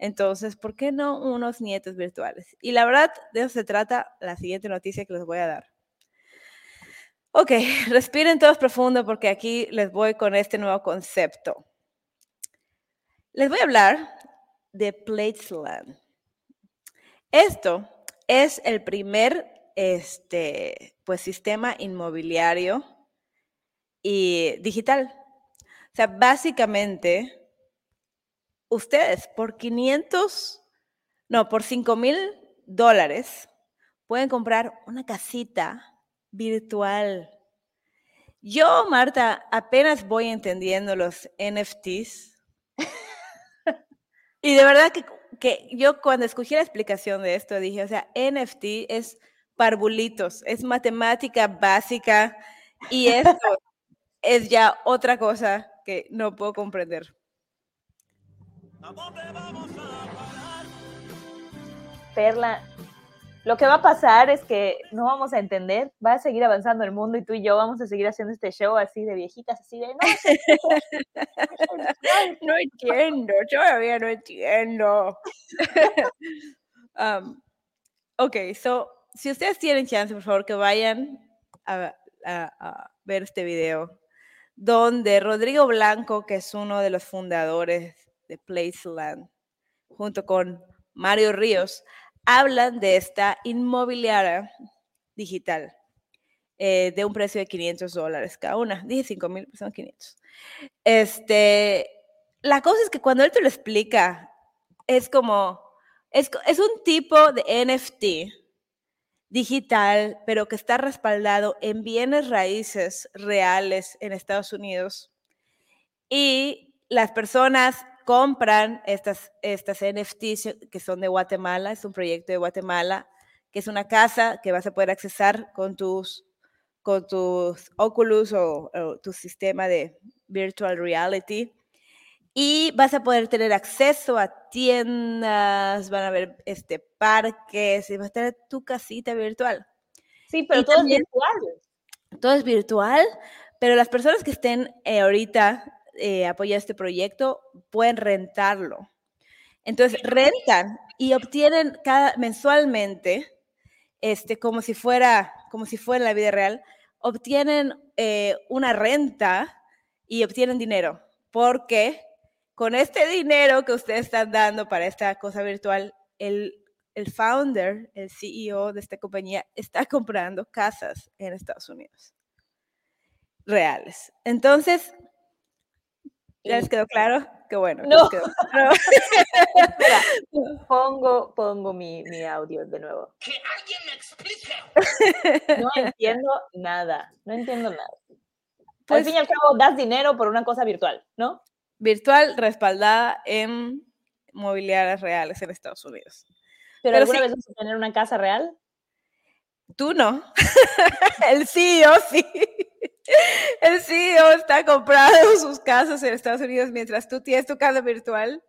Entonces, ¿por qué no unos nietos virtuales? Y la verdad, de eso se trata la siguiente noticia que les voy a dar. Ok, <laughs> respiren todos profundo porque aquí les voy con este nuevo concepto. Les voy a hablar de Platesland. Esto es el primer este, pues, sistema inmobiliario y digital. O sea, básicamente, ustedes por 500, no, por 5 mil dólares pueden comprar una casita virtual. Yo, Marta, apenas voy entendiendo los NFTs. <laughs> y de verdad que, que yo cuando escogí la explicación de esto dije, o sea, NFT es parvulitos, es matemática básica y esto <laughs> es ya otra cosa que no puedo comprender. Perla, lo que va a pasar es que no vamos a entender, va a seguir avanzando el mundo y tú y yo vamos a seguir haciendo este show así de viejitas, así de no sé. No entiendo, todavía no entiendo. <laughs> Um, ok, so, si ustedes tienen chance, por favor, que vayan a, a- a ver este video, donde Rodrigo Blanco, que es uno de los fundadores de Placeland, junto con Mario Ríos, hablan de esta inmobiliaria digital eh, de un precio de 500 dólares cada una. Dije 5 mil, son 500. Este, la cosa es que cuando él te lo explica, es como, es, es un tipo de NFT digital, pero que está respaldado en bienes raíces reales en Estados Unidos. Y las personas compran estas, estas NFTs que son de Guatemala, es un proyecto de Guatemala, que es una casa que vas a poder accesar con tus, con tus Oculus o, o tu sistema de virtual reality. Y vas a poder tener acceso a tiendas, van a haber este, parques, y vas a tener tu casita virtual Sí, pero Y todo también- es virtual. todo es virtual, pero las personas que estén eh, ahorita eh, apoyando este proyecto pueden rentarlo. Entonces, rentan y obtienen cada, mensualmente, este, como si fuera, como si fuera la vida real, obtienen eh, una renta y obtienen dinero, porque con este dinero que ustedes están dando para esta cosa virtual, el, el founder, el CEO de esta compañía, está comprando casas en Estados Unidos. Reales. Entonces, ¿ya les quedó claro? Qué bueno. No. quedó claro. <laughs> Espera, <laughs> pongo, pongo mi, mi audio de nuevo. Que alguien me explique. No entiendo nada, no entiendo nada. al Pues, fin y al cabo, das dinero por una cosa virtual, ¿no? virtual respaldada en mobiliarias reales en Estados Unidos. Pero, Pero alguna sí. vez vas a tener una casa real. Tú no. <laughs> El CEO sí. <laughs> El CEO está comprando <laughs> sus casas en Estados Unidos mientras tú tienes tu casa virtual.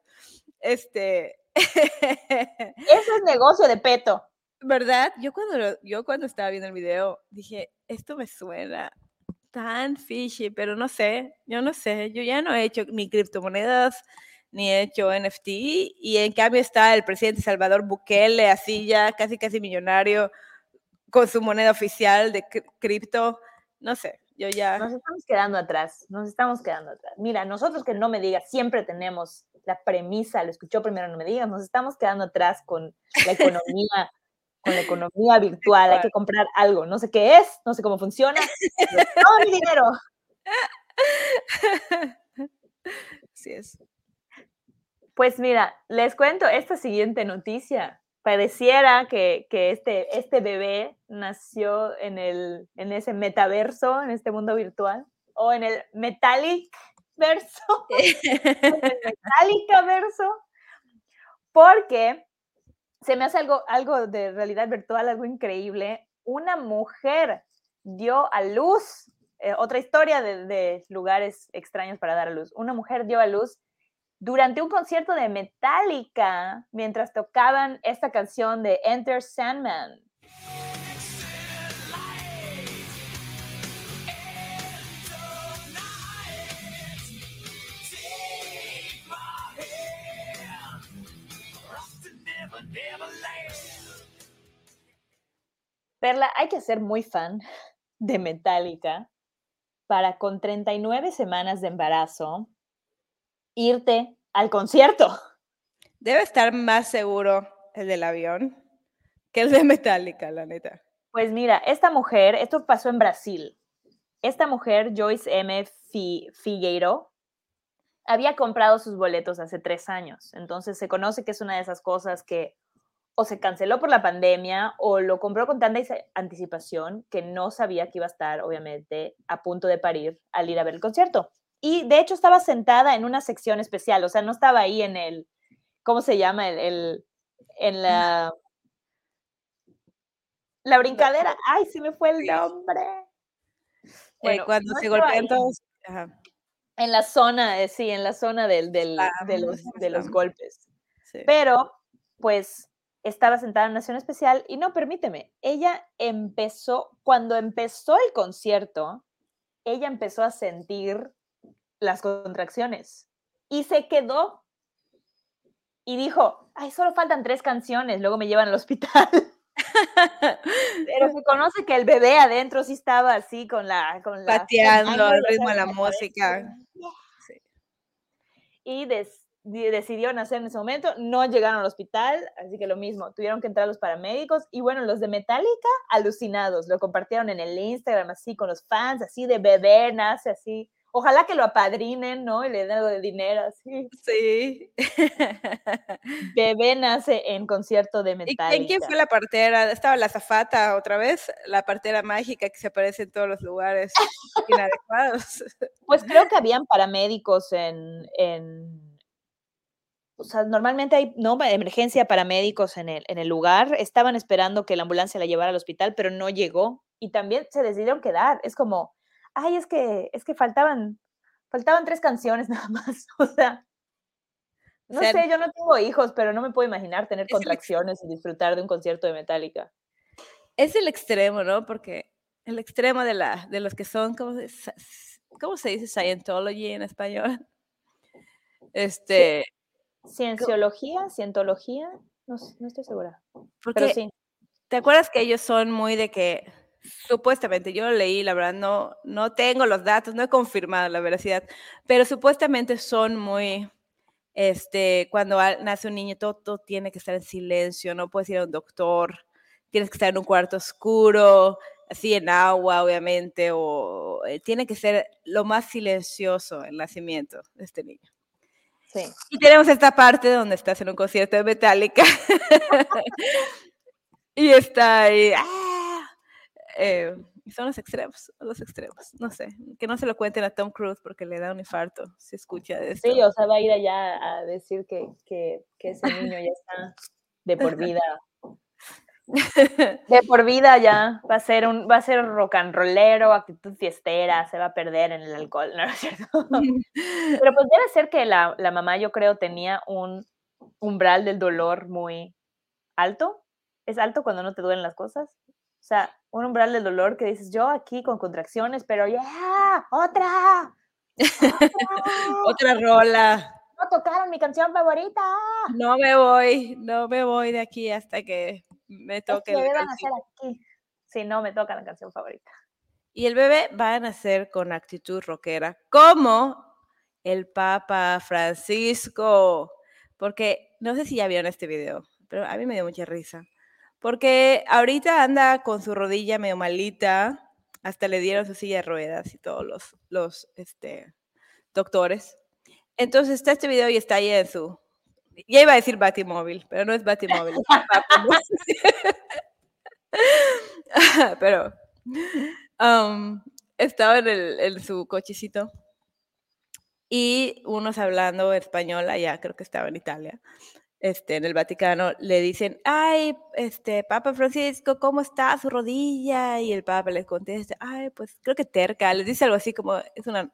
Este. <laughs> Eso es negocio de peto. ¿Verdad? Yo cuando, yo cuando estaba viendo el video dije, esto me suena tan fishy, pero no sé, yo no sé, yo ya no he hecho ni criptomonedas, ni he hecho NFT, y en cambio está el presidente Salvador Bukele, así ya casi casi millonario, con su moneda oficial de cri- cripto, no sé, yo ya... Nos estamos quedando atrás, nos estamos quedando atrás. Mira, nosotros que no me digas, siempre tenemos la premisa, lo escuchó primero, no me digas, nos estamos quedando atrás con la economía, <laughs> con la economía virtual, hay que comprar algo, no sé qué es, no sé cómo funciona, pero todo mi dinero. <laughs> Así es. Pues mira, les cuento esta siguiente noticia. Pareciera que, que este, este bebé nació en, el, en ese metaverso, en este mundo virtual, o en el metallic verso, <laughs> en el <laughs> metallica verso, porque se me hace algo, algo de realidad virtual, algo increíble. Una mujer dio a luz, eh, otra historia de, de lugares extraños para dar a luz. Una mujer dio a luz durante un concierto de Metallica mientras tocaban esta canción de Enter Sandman. Perla, hay que ser muy fan de Metallica para con 39 semanas de embarazo irte al concierto. Debe estar más seguro el del avión que el de Metallica, la neta. Pues mira, esta mujer, esto pasó en Brasil. Esta mujer, Joyce M. Fi- Figueiro, había comprado sus boletos hace tres años. Entonces se conoce que es una de esas cosas que o se canceló por la pandemia o lo compró con tanta anticipación que no sabía que iba a estar, obviamente, a punto de parir al ir a ver el concierto. Y de hecho estaba sentada en una sección especial, o sea, no estaba ahí en el, ¿cómo se llama? El, el- en la... La brincadera, ay, se me fue el nombre. Eh, Bueno, cuando no se golpean ahí. todos. ajá, En la zona, eh, sí, en la zona del, del- de, Slam, los, ¿cómo se de los <laughs> golpes. sí. Pero, pues, estaba sentada en una sesión especial y no, permíteme, ella empezó, cuando empezó el concierto, ella empezó a sentir las contracciones y se quedó y dijo, ay, solo faltan tres canciones, luego me llevan al hospital. <laughs> Pero se conoce que el bebé adentro sí estaba así con la... Con la Pateando al ritmo de la música. Sí. Y des- di- decidieron hacer en ese momento, no llegaron al hospital, así que lo mismo, tuvieron que entrar los paramédicos y bueno, los de Metallica alucinados, lo compartieron en el Instagram así con los fans, así de bebé, nace así. Ojalá que lo apadrinen, ¿no? Y le den algo de dinero, así. Sí. <laughs> Bebé nace en concierto de ¿Y Metallica. quién, fue la partera? Estaba la zafata otra vez, la partera mágica que se aparece en todos los lugares <laughs> inadecuados. Pues creo que habían paramédicos en, en- o sea, normalmente hay no emergencia paramédicos en el, en el lugar. Estaban esperando que la ambulancia la llevara al hospital, pero no llegó. Y también se decidieron quedar. Es como, ay, es que, es que faltaban, faltaban tres canciones <laughs> nada más. O sea, no sea, sé, yo no tengo hijos, pero no me puedo imaginar tener contracciones y disfrutar de un concierto de Metallica. Es el extremo, ¿no? Porque el extremo de, la, de los que son, ¿cómo se, cómo se dice Scientology en español? Este, Cienciología, cientología, no, no estoy segura. Pero porque sí. ¿Te acuerdas que ellos son muy de que, supuestamente, yo lo leí, la verdad, no, no tengo los datos, no he confirmado la veracidad, pero supuestamente son muy, este, cuando nace un niño, todo, todo tiene que estar en silencio, no puedes ir a un doctor, tienes que estar en un cuarto oscuro, así en agua, obviamente, o eh, tiene que ser lo más silencioso el nacimiento de este niño. Sí. Y tenemos esta parte donde estás en un concierto de Metallica. <laughs> y está ahí. ¡ah! Eh, son los extremos, los extremos. No sé, que no se lo cuenten a Tom Cruise porque le da un infarto si escucha de esto. Sí, o sea, va a ir allá a decir que, que, que ese niño ya está de por <laughs> vida. <laughs> De por vida ya. Va a ser un, va a ser rock and rollero, actitud fiestera, se va a perder en el alcohol, ¿no <laughs> es cierto? Pero pues debe ser que la, la mamá, yo creo, tenía un umbral del dolor muy alto. ¿Es alto cuando no te duelen las cosas? O sea, un umbral del dolor que dices, yo aquí con contracciones, pero ya, <laughs> otra. Otra rola. No tocaron mi canción favorita. No me voy, no me voy de aquí hasta que me Es toque que el deben calcito. hacer aquí. Si no, me toca la canción favorita. Y el bebé va a nacer con actitud rockera, como el Papa Francisco. Porque no sé si ya vieron este video, pero a mí me dio mucha risa. Porque ahorita anda con su rodilla medio malita, hasta le dieron su silla de ruedas y todos los, los este, doctores. Entonces está este video y está ahí en su. Ya iba a decir Batimóvil, pero no es Batimóvil. es <laughs> pero um, estaba en, el- en su cochecito y unos hablando español allá, creo que estaba en Italia, este, en el Vaticano, le dicen, ay, este, Papa Francisco, ¿cómo está su rodilla? Y el Papa les contesta, ay, pues creo que terca, les dice algo así como, es una,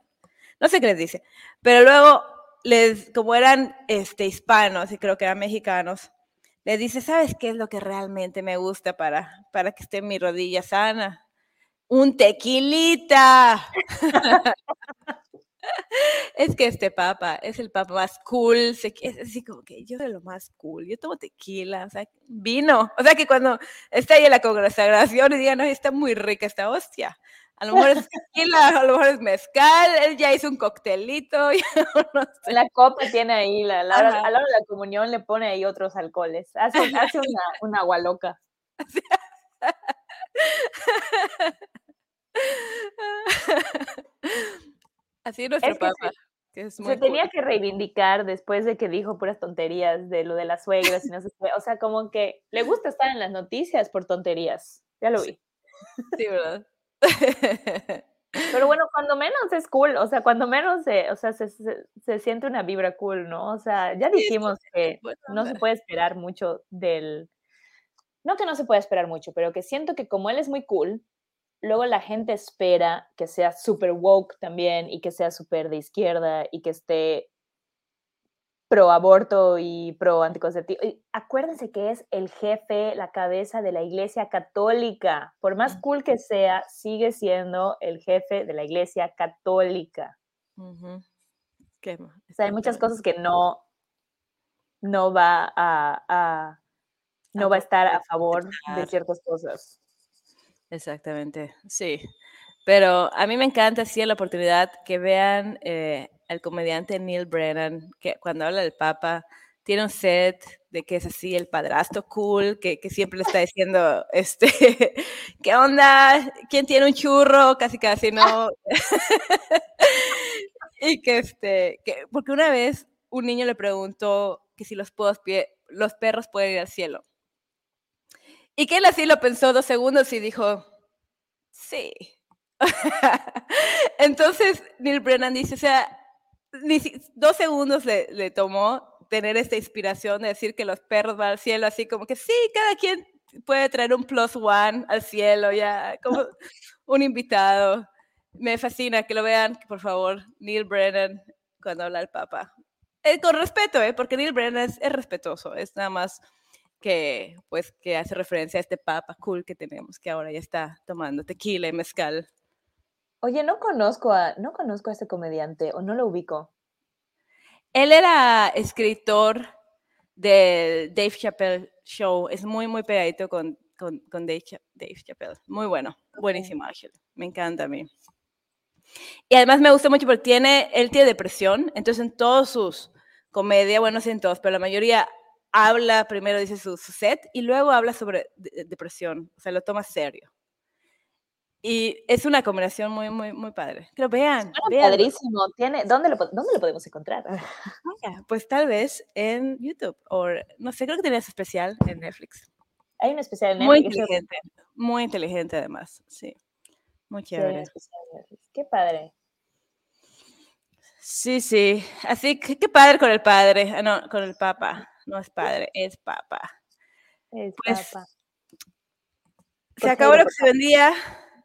no sé qué les dice, pero luego, les, como eran este, hispanos y creo que eran mexicanos, les dice, ¿sabes qué es lo que realmente me gusta para, para que esté mi rodilla sana? Un tequilita. <laughs> <laughs> es que este papa es el papa más cool, se- es así como que yo soy lo más cool, yo tomo tequila, o sea, vino, o sea que cuando está ahí en la consagración y digan, no, está muy rica esta hostia, a lo mejor es tequila, a lo mejor es mezcal, él ya hizo un coctelito, <laughs> yo no sé. La copa tiene ahí, la, la hora- Ajá. a la hora de la comunión le pone ahí otros alcoholes. Hace, hace una, una agua loca. <laughs> Así es nuestro Es que se- papa, que es muy Se tenía que reivindicar después de que dijo puras tonterías de lo de las suegras y no sé qué. O sea, como que le gusta estar en las noticias por tonterías. Ya lo vi. Sí, ¿verdad? Pero <laughs> bueno, cuando menos es cool, o sea, cuando menos se, o sea, se, se- se siente una vibra cool, ¿no? O sea, ya dijimos que no se puede esperar mucho del... No que no se puede esperar mucho, pero que siento que como él es muy cool, luego la gente espera que sea súper woke también y que sea súper de izquierda y que esté pro aborto y pro anticonceptivo. Y acuérdense que es el jefe, la cabeza de la iglesia católica. Por más cool que sea, sigue siendo el jefe de la iglesia católica. Qué O sea, hay muchas cosas que no, no va a, a- no va a estar a favor de ciertas cosas. Exactamente, sí. Pero a mí me encanta, si la oportunidad que vean eh, al comediante Neil Brennan, que cuando habla del Papa, tiene un set de que es así el padrastro cool, que, que siempre le está diciendo, <laughs> este, ¿qué onda? ¿Quién tiene un churro? Casi, casi, <laughs> ¿no? <laughs> y que este, que, porque una vez un niño le preguntó que si los, puedos los perros pueden ir al cielo. Y que él así lo pensó dos segundos y dijo, sí. <laughs> Entonces Neil Brennan dice, o sea, dos segundos le, le tomó tener esta inspiración de decir que los perros van al cielo, así como que sí, cada quien puede traer un plus one al cielo, ya, como <laughs> un invitado. Me fascina que lo vean, por favor, Neil Brennan cuando habla el Papa. Eh, con respeto, ¿eh? porque Neil Brennan es, es respetuoso, es nada más que pues que hace referencia a este papa cool que tenemos, que ahora ya está tomando tequila y mezcal. Oye, no conozco a, no conozco a este comediante o no lo ubico. Él era escritor del Dave Chappelle Show, es muy, muy pegadito con, con, con Dave, Dave Chappelle. Muy bueno, buenísimo Ángel, me encanta a mí. Y además me gusta mucho porque tiene, él tiene depresión, entonces en todos sus comedias, bueno, no sé en todos, pero la mayoría habla, primero dice su, su set y luego habla sobre de- depresión, o sea, lo toma serio. Y es una combinación muy, muy, muy padre. Lo vean. Véanlo. padrísimo. Tiene, ¿dónde, lo, ¿Dónde lo podemos encontrar? <laughs> Mira, Pues tal vez en YouTube o no sé, creo que tenía ese especial en Netflix. Hay un especial en Muy Netflix. inteligente, muy inteligente además, sí. Muy Sí, chévere. Netflix. Qué padre. Sí, sí. Así que qué padre con el padre, ah, no, con el papa. No es padre, es papa. Es Pues, papa. Se Pues acabó lo que se vendía.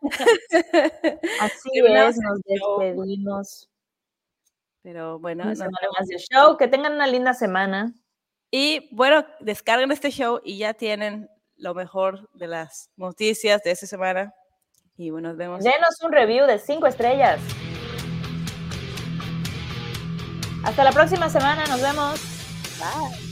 <laughs> Así <laughs> es, nos despedimos. Pero bueno, más de show. Que tengan una linda semana. y bueno, descarguen este show y ya tienen lo mejor de las noticias de esta semana. Y bueno, nos vemos. Denos un review de 5 estrellas. Hasta la próxima semana. Nos vemos. Bye.